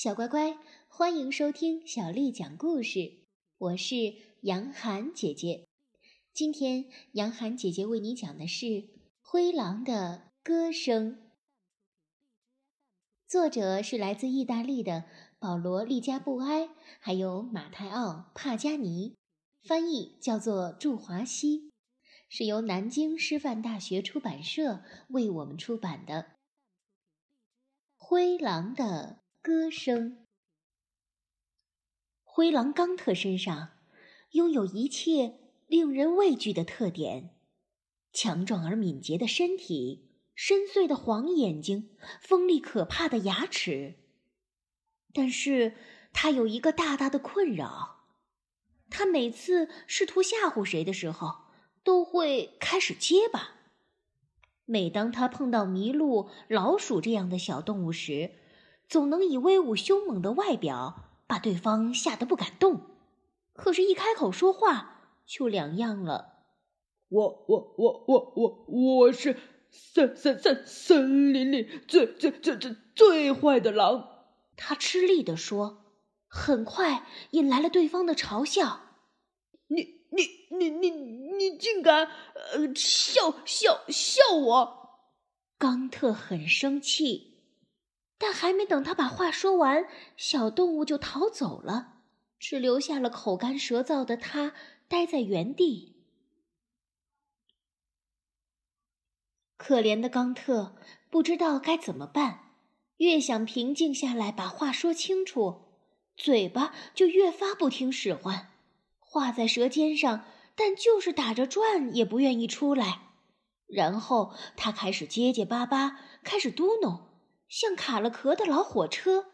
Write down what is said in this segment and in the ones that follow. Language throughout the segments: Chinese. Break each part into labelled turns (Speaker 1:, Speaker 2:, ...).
Speaker 1: 小乖乖，欢迎收听小丽讲故事。我是杨涵姐姐。今天杨涵姐姐为你讲的是《灰狼的歌声》，作者是来自意大利的保罗·利加布埃，还有马泰奥·帕加尼，翻译叫做祝华西，是由南京师范大学出版社为我们出版的《灰狼的》。歌声。灰狼冈特身上拥有一切令人畏惧的特点：强壮而敏捷的身体，深邃的黄眼睛，锋利可怕的牙齿。但是，他有一个大大的困扰：他每次试图吓唬谁的时候，都会开始结巴。每当他碰到麋鹿、老鼠这样的小动物时，总能以威武凶猛的外表把对方吓得不敢动，可是，一开口说话就两样了。
Speaker 2: 我我我我我我是森森森森林里最最最最最坏的狼。
Speaker 1: 他吃力地说，很快引来了对方的嘲笑。
Speaker 2: 你你你你你竟敢呃笑笑笑我！
Speaker 1: 冈特很生气。但还没等他把话说完，小动物就逃走了，只留下了口干舌燥的他待在原地。可怜的冈特不知道该怎么办，越想平静下来把话说清楚，嘴巴就越发不听使唤，话在舌尖上，但就是打着转也不愿意出来。然后他开始结结巴巴，开始嘟哝。像卡了壳的老火车，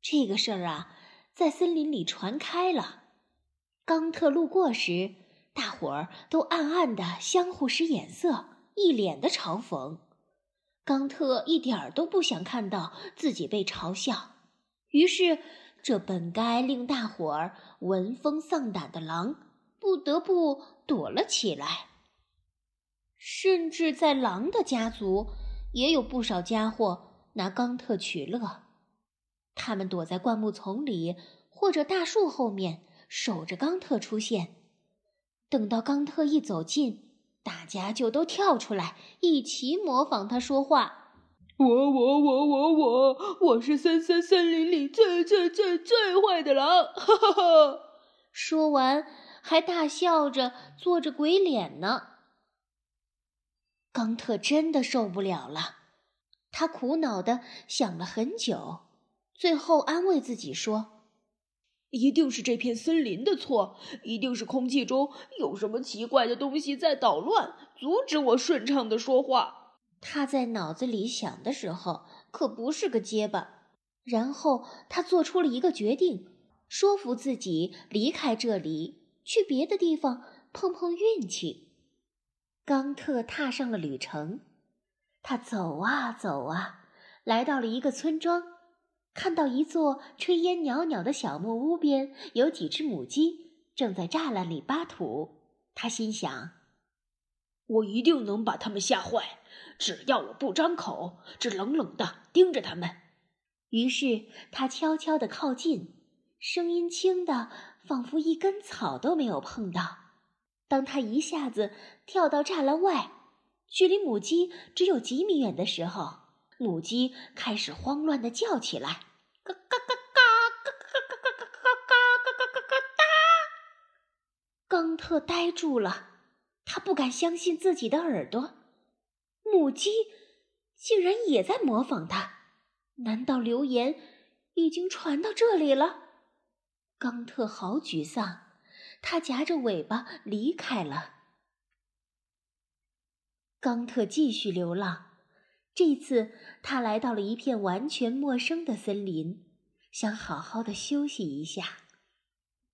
Speaker 1: 这个事儿啊，在森林里传开了。冈特路过时，大伙儿都暗暗的相互使眼色，一脸的嘲讽。冈特一点儿都不想看到自己被嘲笑，于是，这本该令大伙儿闻风丧胆的狼，不得不躲了起来。甚至在狼的家族，也有不少家伙。拿冈特取乐，他们躲在灌木丛里或者大树后面，守着冈特出现。等到冈特一走近，大家就都跳出来，一起模仿他说话：“
Speaker 2: 我我我我我，我是森森森林里最最最最坏的狼！”哈哈哈！
Speaker 1: 说完还大笑着，做着鬼脸呢。冈特真的受不了了。他苦恼的想了很久，最后安慰自己说：“
Speaker 2: 一定是这片森林的错，一定是空气中有什么奇怪的东西在捣乱，阻止我顺畅的说话。”
Speaker 1: 他在脑子里想的时候，可不是个结巴。然后他做出了一个决定，说服自己离开这里，去别的地方碰碰运气。冈特踏上了旅程。他走啊走啊，来到了一个村庄，看到一座炊烟袅袅的小木屋边有几只母鸡正在栅栏里扒土。他心想：“
Speaker 2: 我一定能把它们吓坏，只要我不张口，只冷冷的盯着它们。”
Speaker 1: 于是他悄悄地靠近，声音轻的仿佛一根草都没有碰到。当他一下子跳到栅栏外。距离母鸡只有几米远的时候，母鸡开始慌乱的叫起来：“嘎嘎嘎嘎，嘎嘎嘎嘎嘎嘎嘎嘎嘎嘎哒！”冈特呆住了，他不敢相信自己的耳朵，母鸡竟然也在模仿他。难道流言已经传到这里了？冈特好沮丧，他夹着尾巴离开了。冈特继续流浪，这次他来到了一片完全陌生的森林，想好好的休息一下。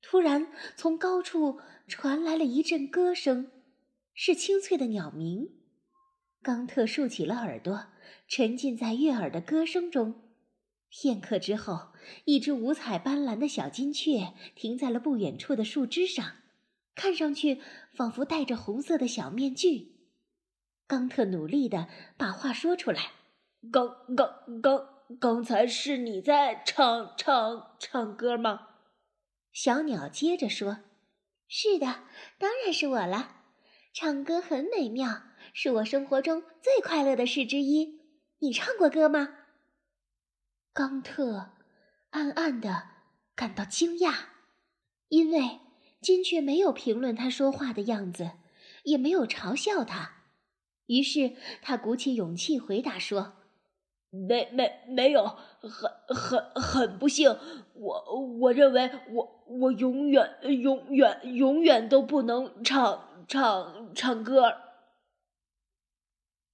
Speaker 1: 突然，从高处传来了一阵歌声，是清脆的鸟鸣。冈特竖起了耳朵，沉浸在悦耳的歌声中。片刻之后，一只五彩斑斓的小金雀停在了不远处的树枝上，看上去仿佛戴着红色的小面具。冈特努力的把话说出来：“
Speaker 2: 刚刚刚刚才是你在唱唱唱歌吗？
Speaker 1: 小鸟接着说：“是的，当然是我了。唱歌很美妙，是我生活中最快乐的事之一。你唱过歌吗？”冈特暗暗的感到惊讶，因为金雀没有评论他说话的样子，也没有嘲笑他。于是他鼓起勇气回答说。
Speaker 2: 没没没有，很很很不幸，我我认为我我永远永远永远都不能唱唱唱歌。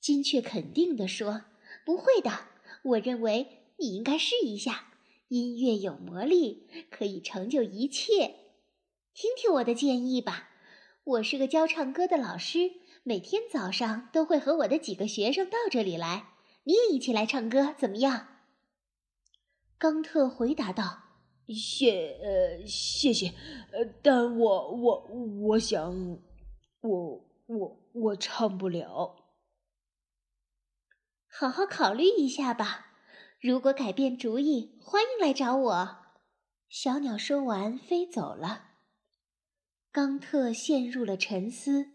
Speaker 1: 金雀肯定地说：“不会的，我认为你应该试一下。音乐有魔力，可以成就一切。听听我的建议吧。我是个教唱歌的老师，每天早上都会和我的几个学生到这里来。”你也一起来唱歌，怎么样？冈特回答道：“
Speaker 2: 谢呃，谢谢，呃，但我我我想，我我我唱不了。
Speaker 1: 好好考虑一下吧。如果改变主意，欢迎来找我。”小鸟说完飞走了。冈特陷入了沉思：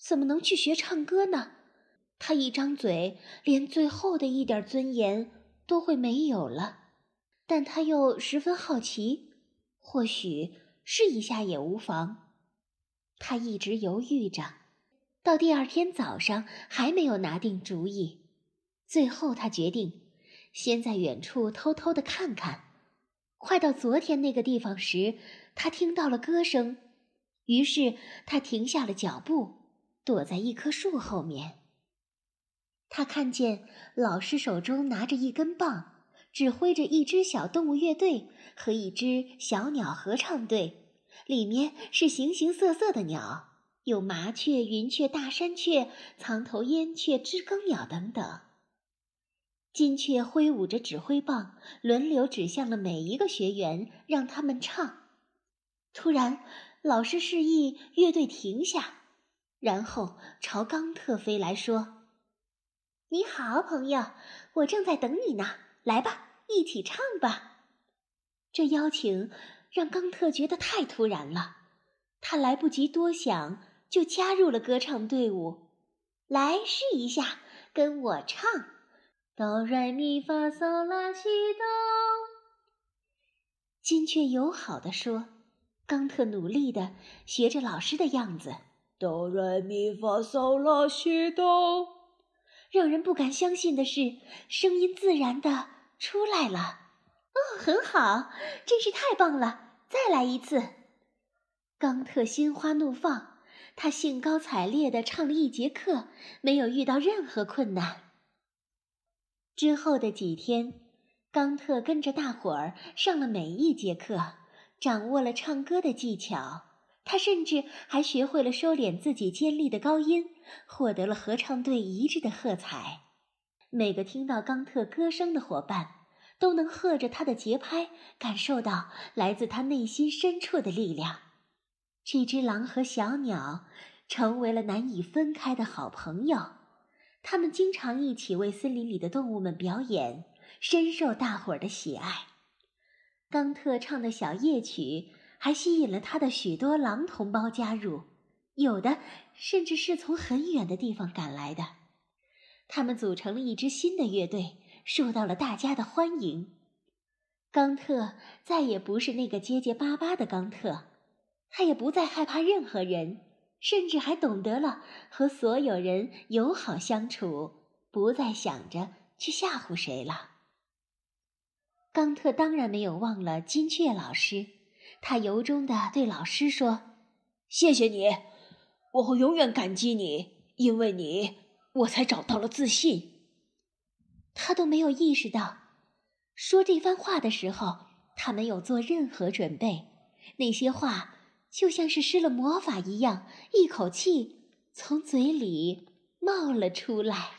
Speaker 1: 怎么能去学唱歌呢？他一张嘴，连最后的一点尊严都会没有了。但他又十分好奇，或许试一下也无妨。他一直犹豫着，到第二天早上还没有拿定主意。最后，他决定先在远处偷偷的看看。快到昨天那个地方时，他听到了歌声，于是他停下了脚步，躲在一棵树后面。他看见老师手中拿着一根棒，指挥着一支小动物乐队和一支小鸟合唱队，里面是形形色色的鸟，有麻雀、云雀、大山雀、藏头燕雀、知更鸟等等。金雀挥舞着指挥棒，轮流指向了每一个学员，让他们唱。突然，老师示意乐队停下，然后朝冈特飞来说。你好，朋友，我正在等你呢。来吧，一起唱吧。这邀请让冈特觉得太突然了，他来不及多想，就加入了歌唱队伍。来试一下，跟我唱：哆来咪发嗦拉西哆。金雀友好地说。冈特努力地学着老师的样子：
Speaker 2: 哆来咪发嗦拉西哆。
Speaker 1: 让人不敢相信的是，声音自然的出来了。哦，很好，真是太棒了！再来一次。冈特心花怒放，他兴高采烈的唱了一节课，没有遇到任何困难。之后的几天，冈特跟着大伙儿上了每一节课，掌握了唱歌的技巧。他甚至还学会了收敛自己尖利的高音，获得了合唱队一致的喝彩。每个听到冈特歌声的伙伴，都能和着他的节拍，感受到来自他内心深处的力量。这只狼和小鸟成为了难以分开的好朋友，他们经常一起为森林里的动物们表演，深受大伙儿的喜爱。冈特唱的小夜曲。还吸引了他的许多狼同胞加入，有的甚至是从很远的地方赶来的。他们组成了一支新的乐队，受到了大家的欢迎。冈特再也不是那个结结巴巴的冈特，他也不再害怕任何人，甚至还懂得了和所有人友好相处，不再想着去吓唬谁了。冈特当然没有忘了金雀老师。他由衷的对老师说：“
Speaker 2: 谢谢你，我会永远感激你，因为你，我才找到了自信。”
Speaker 1: 他都没有意识到，说这番话的时候，他没有做任何准备。那些话就像是施了魔法一样，一口气从嘴里冒了出来。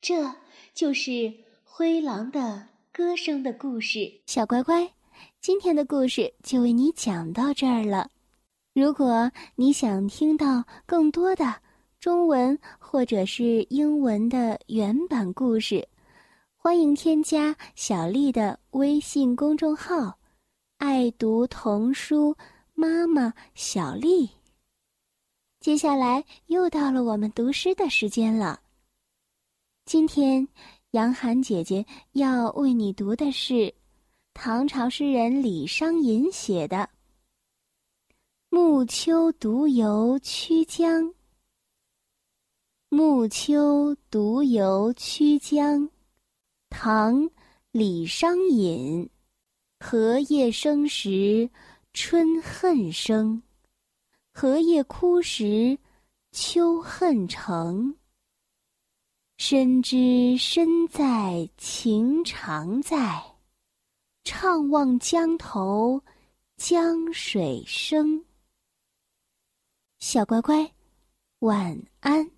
Speaker 1: 这就是灰狼的歌声的故事，
Speaker 3: 小乖乖。今天的故事就为你讲到这儿了。如果你想听到更多的中文或者是英文的原版故事，
Speaker 1: 欢迎添加小丽的微信公众号“爱读童书妈妈小丽”。接下来又到了我们读诗的时间了。今天，杨涵姐姐要为你读的是唐朝诗人李商隐写的《暮秋独游曲江》。暮秋独游曲江，唐·李商隐。荷叶生时春恨生，荷叶枯时秋恨成。深知身在情长在，怅望江头江水声。小乖乖，晚安。